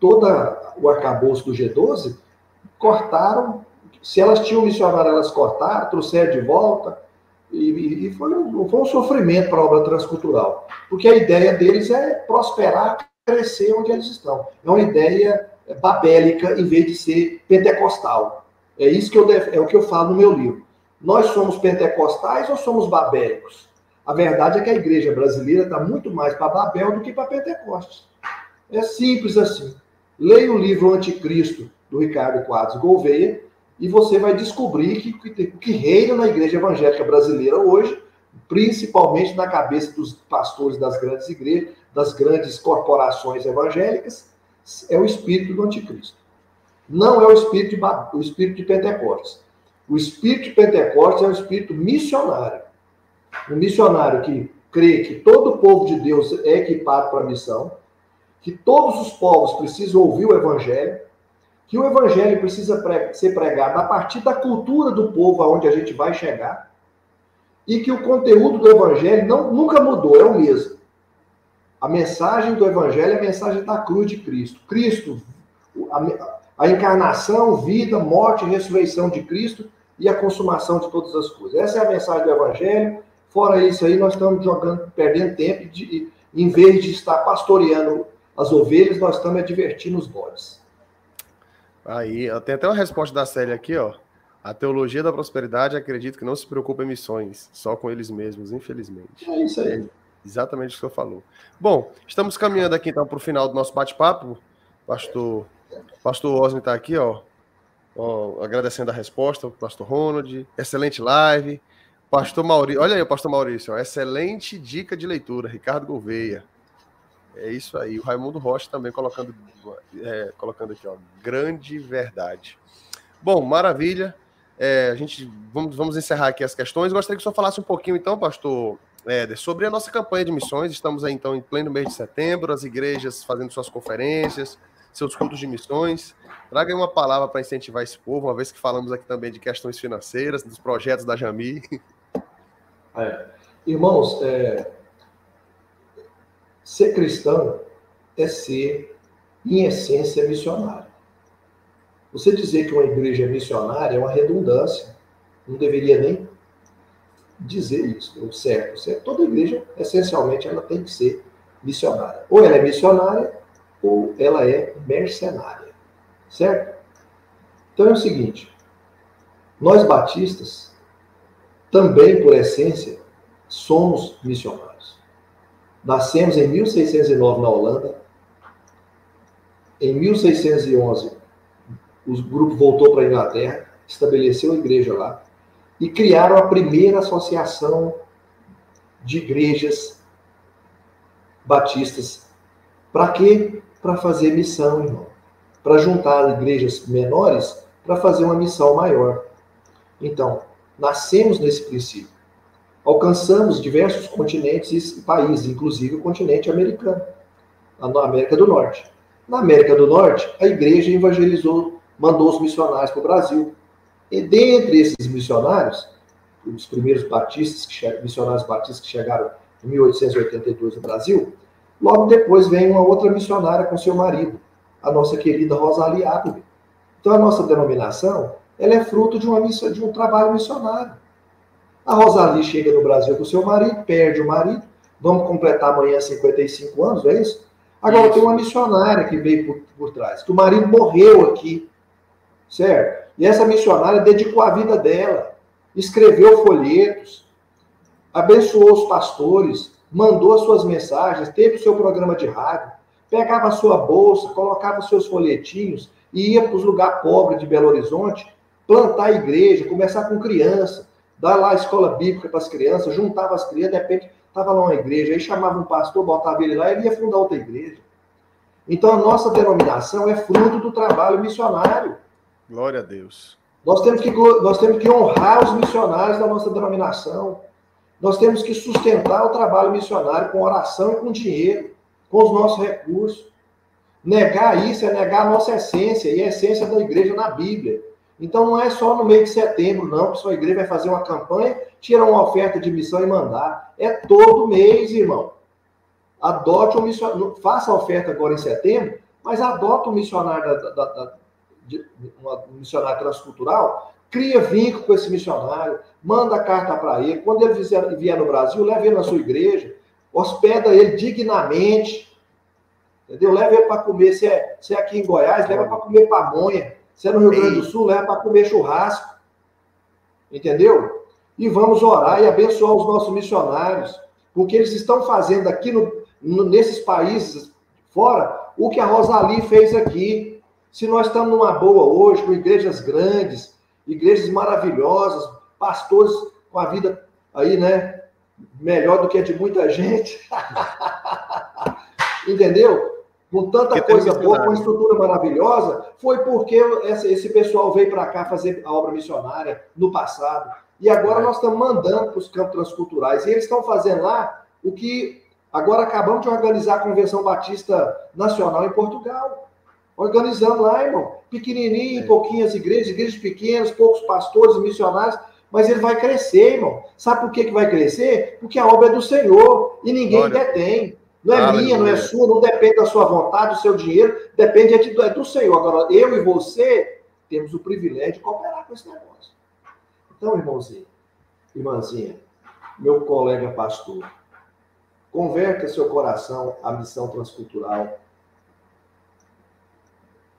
todo o arcabouço do G12, cortaram. Se elas tinham missionário, elas cortaram, trouxeram de volta. E, e foi, um, foi um sofrimento para a obra transcultural. Porque a ideia deles é prosperar, crescer onde eles estão. É uma ideia babélica em vez de ser pentecostal. É isso que eu, é o que eu falo no meu livro. Nós somos pentecostais ou somos babélicos? A verdade é que a igreja brasileira está muito mais para Babel do que para Pentecostes. É simples assim. Leia o livro Anticristo, do Ricardo Quadros Gouveia, e você vai descobrir que o que reina na igreja evangélica brasileira hoje, principalmente na cabeça dos pastores das grandes igrejas, das grandes corporações evangélicas, é o espírito do anticristo. Não é o espírito de, o espírito de Pentecostes. O espírito de Pentecostes é um espírito missionário. Um missionário que crê que todo o povo de Deus é equipado para a missão, que todos os povos precisam ouvir o evangelho, que o evangelho precisa ser pregado a partir da cultura do povo aonde a gente vai chegar, e que o conteúdo do evangelho não, nunca mudou, é o mesmo. A mensagem do evangelho é a mensagem da cruz de Cristo. Cristo, a, a encarnação, vida, morte e ressurreição de Cristo e a consumação de todas as coisas. Essa é a mensagem do evangelho. Fora isso aí, nós estamos jogando, perdendo tempo, de, em vez de estar pastoreando as ovelhas, nós estamos divertindo os bodes.
Aí, tem até uma resposta da Célia aqui, ó. A teologia da prosperidade acredita que não se preocupa em missões, só com eles mesmos, infelizmente.
É isso aí. É
exatamente o que o senhor falou. Bom, estamos caminhando aqui então para o final do nosso bate-papo. Pastor, pastor Osni está aqui, ó, ó, agradecendo a resposta, pastor Ronald. Excelente live. Pastor Maurício, olha aí pastor Maurício, excelente dica de leitura, Ricardo Gouveia. É isso aí. O Raimundo Rocha também colocando, é, colocando aqui, ó, grande verdade. Bom, maravilha. É, a gente vamos, vamos encerrar aqui as questões. Gostaria que o senhor falasse um pouquinho, então, pastor Éder, sobre a nossa campanha de missões. Estamos aí, então, em pleno mês de setembro, as igrejas fazendo suas conferências, seus cultos de missões. Traga uma palavra para incentivar esse povo, uma vez que falamos aqui também de questões financeiras, dos projetos da Jami.
É. Irmãos, é, Ser cristão é ser, em essência, missionário. Você dizer que uma igreja é missionária é uma redundância. Não deveria nem dizer isso, certo. certo. Toda igreja, essencialmente, ela tem que ser missionária. Ou ela é missionária, ou ela é mercenária. Certo? Então é o seguinte: nós batistas, também por essência, somos missionários. Nascemos em 1609 na Holanda. Em 1611, o grupo voltou para a Inglaterra, estabeleceu a igreja lá e criaram a primeira associação de igrejas batistas. Para quê? Para fazer missão, irmão. Para juntar igrejas menores para fazer uma missão maior. Então, nascemos nesse princípio alcançamos diversos continentes e países, inclusive o continente americano, na América do Norte. Na América do Norte, a igreja evangelizou, mandou os missionários para o Brasil. E dentre esses missionários, os primeiros batistas, que, missionários batistas que chegaram em 1882 no Brasil, logo depois vem uma outra missionária com seu marido, a nossa querida Rosalie Appleby. Então a nossa denominação, ela é fruto de, uma missão, de um trabalho missionário. A Rosalie chega no Brasil com seu marido, perde o marido, vamos completar amanhã 55 anos, é isso? Agora tem uma missionária que veio por, por trás, que o marido morreu aqui, certo? E essa missionária dedicou a vida dela, escreveu folhetos, abençoou os pastores, mandou as suas mensagens, teve o seu programa de rádio, pegava a sua bolsa, colocava os seus folhetinhos e ia para os lugares pobres de Belo Horizonte, plantar a igreja, começar com criança, dar lá a escola bíblica para as crianças, juntava as crianças, de repente estava lá uma igreja, aí chamava um pastor, botava ele lá, ele ia fundar outra igreja. Então a nossa denominação é fruto do trabalho missionário.
Glória a Deus.
Nós temos que, nós temos que honrar os missionários da nossa denominação. Nós temos que sustentar o trabalho missionário com oração e com dinheiro, com os nossos recursos. Negar isso é negar a nossa essência e a essência da igreja na Bíblia. Então não é só no mês de setembro, não, que sua igreja vai fazer uma campanha, tirar uma oferta de missão e mandar. É todo mês, irmão. Adote um missionário, faça a oferta agora em setembro, mas adota um missionário da, da, da de, uma, um missionário transcultural, cria vínculo com esse missionário, manda carta para ele. Quando ele vier, vier no Brasil, leve ele na sua igreja, hospeda ele dignamente, entendeu? Leva ele para comer, se é, se é aqui em Goiás, leva para comer pamonha. Se é no Rio Grande do Sul, leva para comer churrasco. Entendeu? E vamos orar e abençoar os nossos missionários, porque eles estão fazendo aqui no, no, nesses países fora o que a Rosalie fez aqui. Se nós estamos numa boa hoje, com igrejas grandes, igrejas maravilhosas, pastores com a vida aí, né? Melhor do que a de muita gente. Entendeu? Com tanta coisa boa, com estrutura maravilhosa, foi porque esse pessoal veio para cá fazer a obra missionária no passado. E agora é. nós estamos mandando para os campos transculturais. E eles estão fazendo lá o que agora acabamos de organizar a Convenção Batista Nacional em Portugal. Organizando lá, irmão. Pequenininho, é. pouquinhas igrejas, igrejas pequenas, poucos pastores, missionários. Mas ele vai crescer, irmão. Sabe por que, que vai crescer? Porque a obra é do Senhor e ninguém Glória. detém. Não é Aleluia. minha, não é sua, não depende da sua vontade, do seu dinheiro, depende é, de, é do Senhor. Agora, eu e você temos o privilégio de cooperar com esse negócio. Então, irmãozinho, irmãzinha, meu colega pastor, converta seu coração à missão transcultural.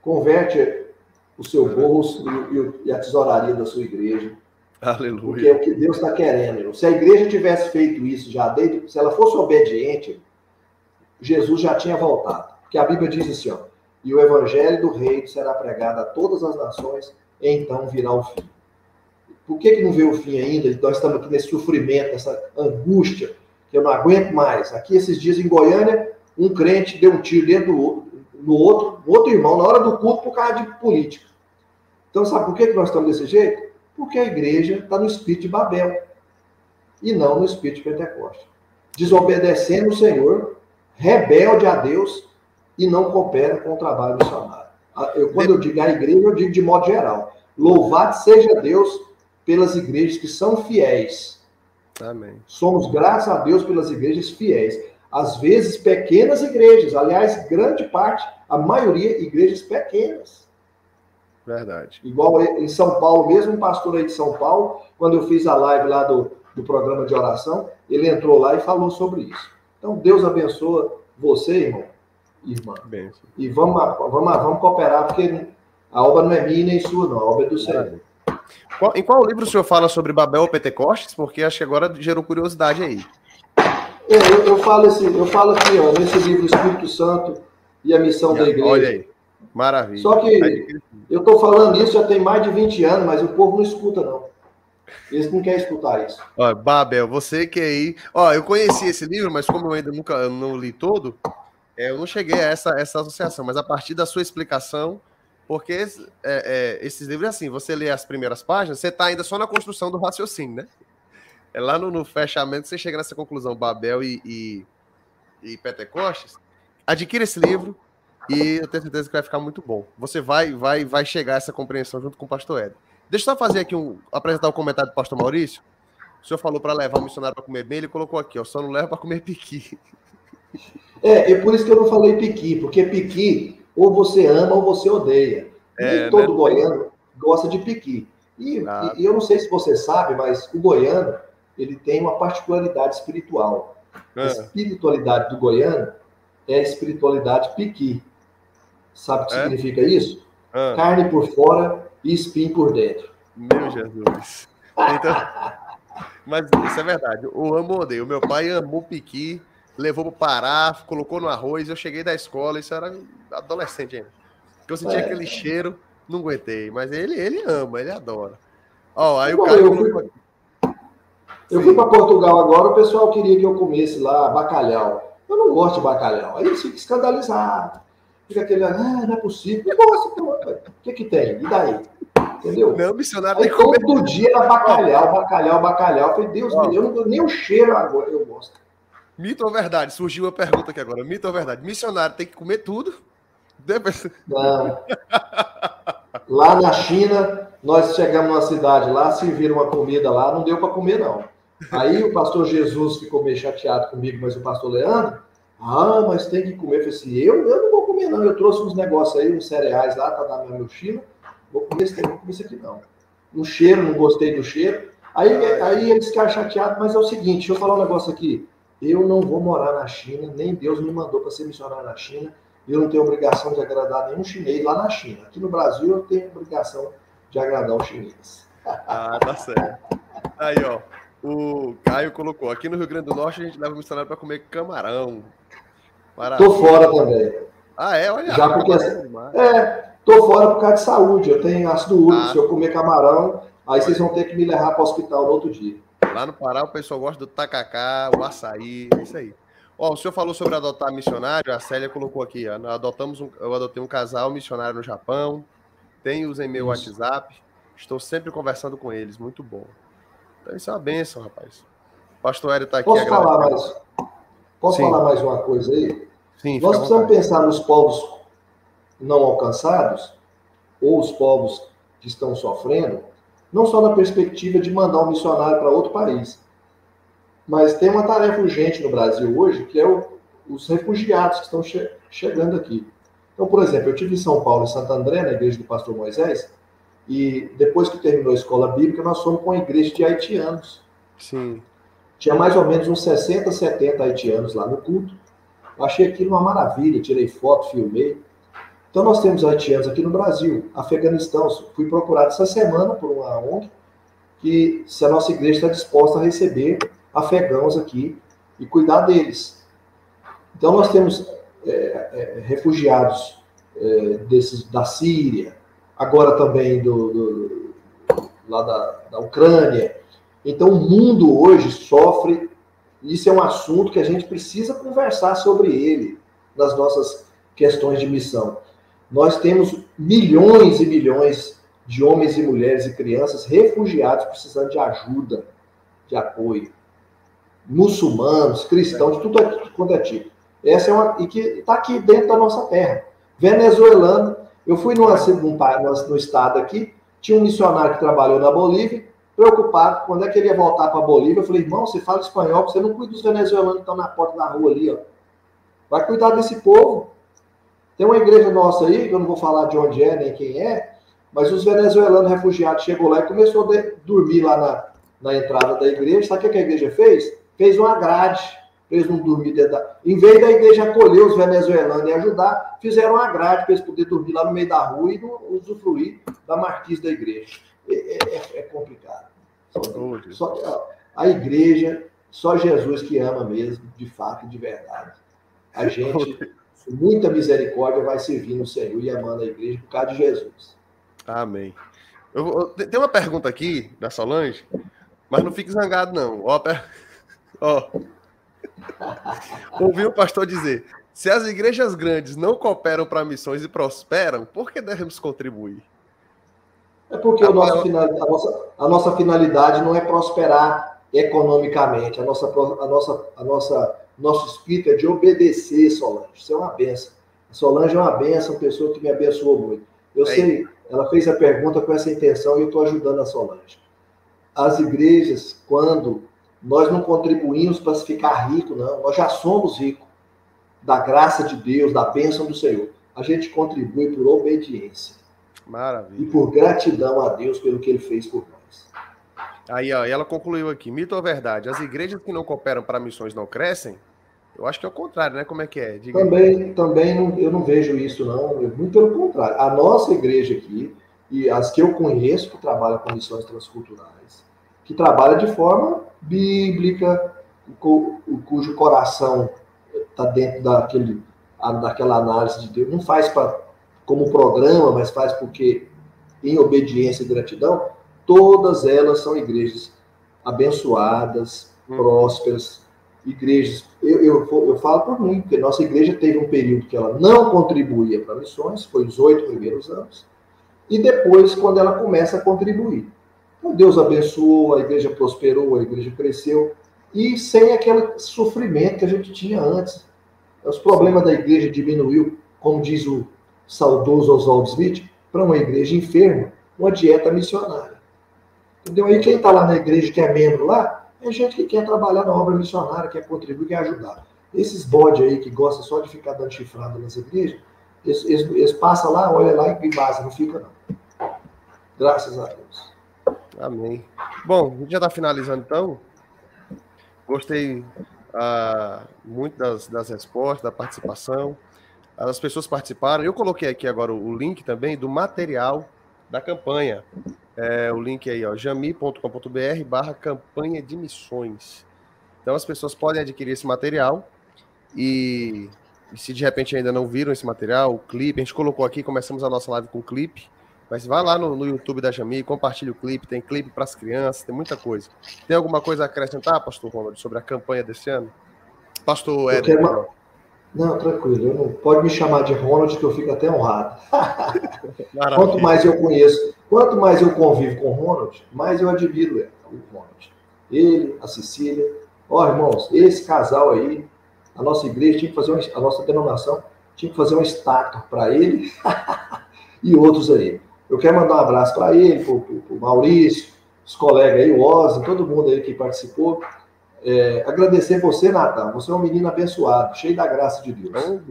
Converte o seu bolso e, a tesouraria da sua igreja.
Aleluia.
Porque é o que Deus está querendo. Se a igreja tivesse feito isso já desde, se ela fosse obediente, Jesus já tinha voltado. Porque a Bíblia diz assim, ó, e o evangelho do reino será pregado a todas as nações, então virá o fim. Por que, que não veio o fim ainda? Nós estamos aqui nesse sofrimento, essa angústia, que eu não aguento mais. Aqui, esses dias em Goiânia, um crente deu um tiro dentro do outro, no outro, no outro irmão, na hora do culto, por causa de política. Então, sabe por que, que nós estamos desse jeito? Porque a igreja está no espírito de Babel e não no espírito de Pentecostes. Desobedecendo o Senhor, rebelde a Deus e não coopera com o trabalho missionário. Eu, quando eu digo a igreja, eu digo de modo geral. Louvado seja Deus pelas igrejas que são fiéis.
Amém.
Somos graças a Deus pelas igrejas fiéis. Às vezes, pequenas igrejas, aliás, grande parte, a maioria, igrejas pequenas.
Verdade.
Igual em São Paulo, mesmo um pastor aí de São Paulo, quando eu fiz a live lá do, do programa de oração, ele entrou lá e falou sobre isso. Então, Deus abençoa você, irmão, irmã. Benção. E vamos, vamos, vamos cooperar, porque a obra não é minha nem sua, não. A obra é do Senhor.
Qual, em qual livro o senhor fala sobre Babel ou Pentecostes? Porque acho que agora gerou curiosidade aí.
É, eu, eu, falo assim, eu falo aqui, ó, nesse livro Espírito Santo e a missão da igreja.
Olha aí. Maravilha.
Só que eu estou falando isso já tem mais de 20 anos, mas o povo não escuta, não. Eles não querem escutar isso.
Ó, Babel, você que aí. Ó, eu conheci esse livro, mas como eu ainda nunca eu não li todo, é, eu não cheguei a essa, essa associação. Mas a partir da sua explicação, porque é, é, esses livros, assim, você lê as primeiras páginas, você está ainda só na construção do raciocínio, né? É lá no, no fechamento você chega nessa conclusão, Babel e, e, e Pentecostes. Adquira esse livro e eu tenho certeza que vai ficar muito bom. Você vai, vai, vai chegar a essa compreensão junto com o pastor Ed. Deixa eu só fazer aqui um. apresentar o um comentário do pastor Maurício. O senhor falou para levar o missionário para comer bem, ele colocou aqui, ó, só não leva para comer piqui.
É, é por isso que eu não falei piqui, porque piqui ou você ama ou você odeia. É, Nem todo né? goiano gosta de piqui. E, ah. e, eu não sei se você sabe, mas o goiano ele tem uma particularidade espiritual. A é. espiritualidade do goiano é a espiritualidade piqui. Sabe o que é? significa isso? Ah. Carne por fora e espinho por dentro.
Meu Jesus. Então, mas isso é verdade. Eu amo odeio. Meu pai amou piqui, levou para Pará, colocou no arroz. Eu cheguei da escola, isso era adolescente ainda. Eu sentia é. aquele cheiro, não aguentei. Mas ele, ele ama, ele adora. Ó, aí Bom, o cara.
Eu fui, eu fui para Portugal agora, o pessoal queria que eu comesse lá bacalhau. Eu não gosto de bacalhau. Aí eles ficam escandalizados. Fica aquele, ah, não é possível. Então, o que que tem? E daí? Entendeu?
Não, missionário
Aí, todo comer... dia era bacalhau, bacalhau, bacalhau. Eu falei, Deus, oh. eu não, nem o cheiro agora eu gosto.
Mito ou verdade? Surgiu uma pergunta aqui agora. Mito ou verdade? Missionário tem que comer tudo?
Não. Lá na China, nós chegamos numa cidade lá, serviram uma comida lá, não deu para comer, não. Aí o pastor Jesus ficou meio chateado comigo, mas o pastor Leandro, ah, mas tem que comer. Eu falei assim, eu, eu não vou comer, não. Eu trouxe uns negócios aí, uns cereais lá, tá na minha mochila. Vou comer esse não vou comer isso aqui, não. Um cheiro, não gostei do cheiro. Aí, aí eles ficaram chateados, mas é o seguinte, deixa eu falar um negócio aqui. Eu não vou morar na China, nem Deus me mandou para ser missionário na China. Eu não tenho obrigação de agradar nenhum chinês lá na China. Aqui no Brasil eu tenho obrigação de agradar os chineses.
Ah, tá certo. Aí, ó. O Caio colocou: aqui no Rio Grande do Norte a gente leva o missionário para comer camarão.
Maravilha. Tô fora também.
Ah, é? Olha.
Já porque, é, tô fora por causa de saúde. Eu tenho ácido úrico. Ah. Se eu comer camarão, aí vocês vão ter que me levar para o hospital no outro dia.
Lá no Pará o pessoal gosta do tacacá, o açaí, isso aí. Ó, o senhor falou sobre adotar missionário, a Célia colocou aqui, ó, adotamos um, eu adotei um casal missionário no Japão, tenho-os em meu isso. WhatsApp, estou sempre conversando com eles, muito bom. Então isso é uma benção, rapaz. O pastor Hélio está aqui.
Posso, falar mais, posso falar mais uma coisa aí? Sim, Nós precisamos pensar nos povos não alcançados, ou os povos que estão sofrendo, não só na perspectiva de mandar um missionário para outro país, mas tem uma tarefa urgente no Brasil hoje, que é o, os refugiados que estão che chegando aqui. Então, por exemplo, eu tive em São Paulo, em Santo André, na igreja do pastor Moisés, e depois que terminou a escola bíblica, nós fomos com uma igreja de haitianos.
Sim.
Tinha mais ou menos uns 60, 70 haitianos lá no culto. Achei aquilo uma maravilha, tirei foto, filmei. Então nós temos haitianos aqui no Brasil, Afeganistão. Fui procurado essa semana por uma ONG que se a nossa igreja está disposta a receber afegãos aqui e cuidar deles. Então nós temos é, é, refugiados é, desses da Síria, agora também do, do lá da, da Ucrânia. Então, o mundo hoje sofre. Isso é um assunto que a gente precisa conversar sobre ele nas nossas questões de missão. Nós temos milhões e milhões de homens e mulheres e crianças refugiados precisando de ajuda, de apoio. Muçulmanos, cristãos, de tudo quanto é tipo. Essa é uma. E que está aqui dentro da nossa terra. Venezuelano, eu fui numa, num, no estado aqui, tinha um missionário que trabalhou na Bolívia, preocupado, quando é que ele ia voltar para Bolívia, eu falei, irmão, você fala espanhol, você não cuida dos venezuelanos que estão na porta da rua ali, ó. Vai cuidar desse povo. Tem uma igreja nossa aí, que eu não vou falar de onde é, nem quem é, mas os venezuelanos refugiados chegou lá e começou a dormir lá na, na entrada da igreja. Sabe o que a igreja fez? Fez uma grade eles não dormir dentro da. Em vez da igreja acolher os venezuelanos e ajudar, fizeram uma grade para eles poderem dormir lá no meio da rua e não usufruir da marquise da igreja. É, é, é complicado. Só, só, a igreja, só Jesus que ama mesmo, de fato e de verdade. A gente, com muita misericórdia, vai servindo o Senhor e amando a igreja por causa de Jesus.
Amém. Eu, eu, tem uma pergunta aqui da Solange, mas não fique zangado, não. Ó, per... Ó, Ouvi o pastor dizer: se as igrejas grandes não cooperam para missões e prosperam, por que devemos contribuir?
É porque a, nossa, a, nossa, a nossa finalidade não é prosperar economicamente. A nossa, a nossa, a nossa, nosso espírito é de obedecer, Solange. Isso é uma benção. A Solange é uma benção, pessoa que me abençoou muito. Eu é sei, ela fez a pergunta com essa intenção e eu estou ajudando a Solange. As igrejas, quando nós não contribuímos para ficar rico, não. Nós já somos ricos da graça de Deus, da bênção do Senhor. A gente contribui por obediência.
Maravilha.
E por gratidão a Deus pelo que ele fez por nós.
Aí, ó, ela concluiu aqui: mito ou verdade? As igrejas que não cooperam para missões não crescem? Eu acho que é o contrário, né? Como é que é?
Diga também, também não, eu não vejo isso, não. Muito pelo contrário. A nossa igreja aqui, e as que eu conheço que trabalham com missões transculturais, que trabalha de forma bíblica, cujo coração está dentro daquele, daquela análise de Deus, não faz pra, como programa, mas faz porque em obediência e gratidão, todas elas são igrejas abençoadas, hum. prósperas, igrejas. Eu, eu, eu falo por mim, porque nossa igreja teve um período que ela não contribuía para missões, foi os oito primeiros anos, e depois, quando ela começa a contribuir. Então, Deus abençoou, a igreja prosperou, a igreja cresceu, e sem aquele sofrimento que a gente tinha antes. Os problemas da igreja diminuiu, como diz o saudoso Oswald Smith, para uma igreja enferma, uma dieta missionária. Entendeu? Aí quem está lá na igreja, que é membro lá, é gente que quer trabalhar na obra missionária, quer contribuir, quer ajudar. Esses bode aí que gostam só de ficar dando chifrado nas igrejas, eles, eles, eles passam lá, olha lá e vaza, não fica não. Graças a Deus.
Amém. Bom, a gente já está finalizando então. Gostei ah, muito das, das respostas, da participação. As pessoas participaram. Eu coloquei aqui agora o link também do material da campanha. É, o link aí, ó, jami.com.br barra campanha de missões. Então as pessoas podem adquirir esse material e, e, se de repente ainda não viram esse material, o clipe, a gente colocou aqui, começamos a nossa live com clipe, mas vá lá no, no YouTube da Jami, compartilhe o clipe, tem clipe para as crianças, tem muita coisa. Tem alguma coisa a acrescentar, pastor Ronald, sobre a campanha desse ano? Pastor Éder.
Não, tranquilo. Não... Pode me chamar de Ronald, que eu fico até honrado. quanto mais eu conheço, quanto mais eu convivo com o Ronald, mais eu admiro o Ronald. Ele, a Cecília. Ó, oh, irmãos, esse casal aí, a nossa igreja tinha que fazer uma, a nossa denominação tinha que fazer uma estátua para ele e outros aí. Eu quero mandar um abraço para ele, para o Maurício, os colegas aí, o Ozzy, todo mundo aí que participou. É, agradecer você, Natan. Você é um menino abençoado, cheio da graça de Deus.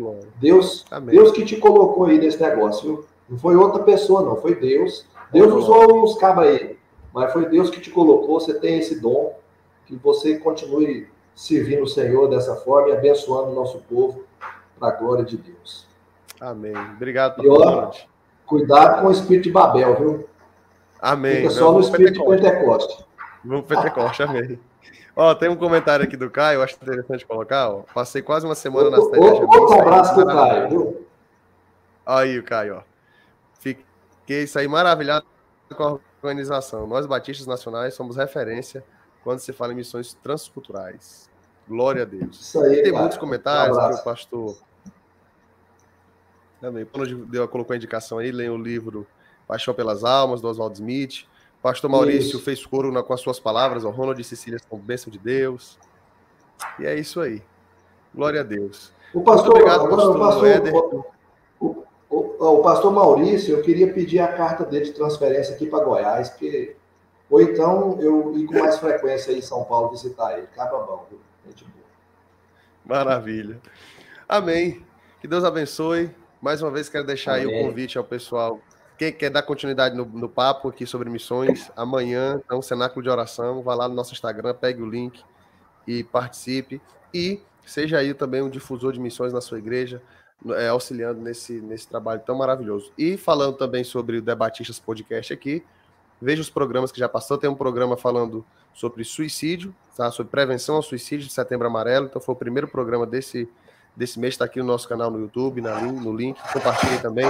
Deus, Deus que te colocou aí nesse negócio, viu? Não foi outra pessoa, não. Foi Deus. Deus usou uns cabos aí, mas foi Deus que te colocou. Você tem esse dom. Que você continue servindo o Senhor dessa forma e abençoando o nosso povo para a glória de Deus.
Amém. Obrigado,
e, ó, Cuidado com o espírito de Babel, viu?
Amém.
Fica só no espírito de Pentecoste.
Vamos Pentecoste, amém. Ó, tem um comentário aqui do Caio, acho interessante colocar. Ó. Passei quase uma semana na cidade.
Outro abraço pro Caio?
Aí o Caio, ó. Fiquei isso aí maravilhado com a organização. Nós, Batistas Nacionais, somos referência quando se fala em missões transculturais. Glória a Deus.
Isso aí,
e tem
cara.
muitos comentários um que o pastor. Também, quando deu, colocou a indicação aí, leia o livro Paixão pelas Almas, do Oswaldo Smith. Pastor Maurício isso. fez coro na, com as suas palavras, o Ronald e Cecília são bênção de Deus. E é isso aí. Glória a Deus.
O pastor, Muito obrigado, pastor, o pastor. O, o, o, o, pastor Maurício, eu queria pedir a carta dele de transferência aqui para Goiás, porque ou então eu ir com mais frequência aí em São Paulo visitar ele. Caba bom, viu? Gente boa.
Maravilha. Amém. Que Deus abençoe. Mais uma vez quero deixar Amém. aí o convite ao pessoal quem quer dar continuidade no, no, papo aqui sobre missões, amanhã, então, cenáculo de oração, vá lá no nosso Instagram, pegue o link e participe. E seja aí também um difusor de missões na sua igreja, é, auxiliando nesse, nesse trabalho tão maravilhoso. E falando também sobre o Debatistas Podcast aqui, veja os programas que já passou. Tem um programa falando sobre suicídio, tá? sobre prevenção ao suicídio de Setembro Amarelo. Então foi o primeiro programa desse, desse mês, está aqui no nosso canal no YouTube, na, no link. Compartilhe também.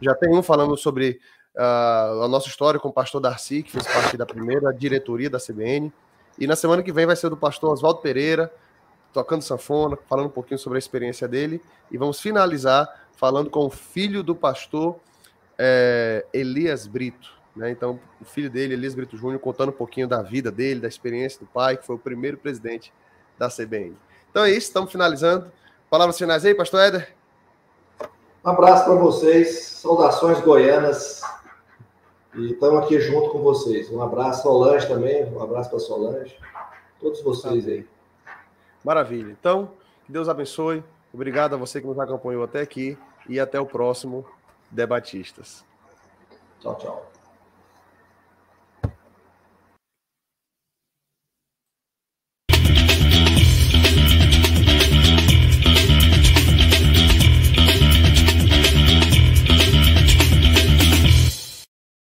Já tem um falando sobre uh, a nossa história com o pastor Darcy, que fez parte da primeira diretoria da CBN. E na semana que vem vai ser do pastor Oswaldo Pereira, tocando sanfona, falando um pouquinho sobre a experiência dele. E vamos finalizar falando com o filho do pastor é, Elias Brito. Né? Então, o filho dele, Elias Brito Júnior, contando um pouquinho da vida dele, da experiência do pai, que foi o primeiro presidente da CBN. Então é isso, estamos finalizando. Palavras finais aí, pastor Éder?
Um abraço para vocês, saudações goianas. E estamos aqui junto com vocês. Um abraço, Solange também. Um abraço para Solange. Todos vocês aí.
Maravilha. Então, que Deus abençoe. Obrigado a você que nos acompanhou até aqui. E até o próximo Debatistas.
Tchau, tchau.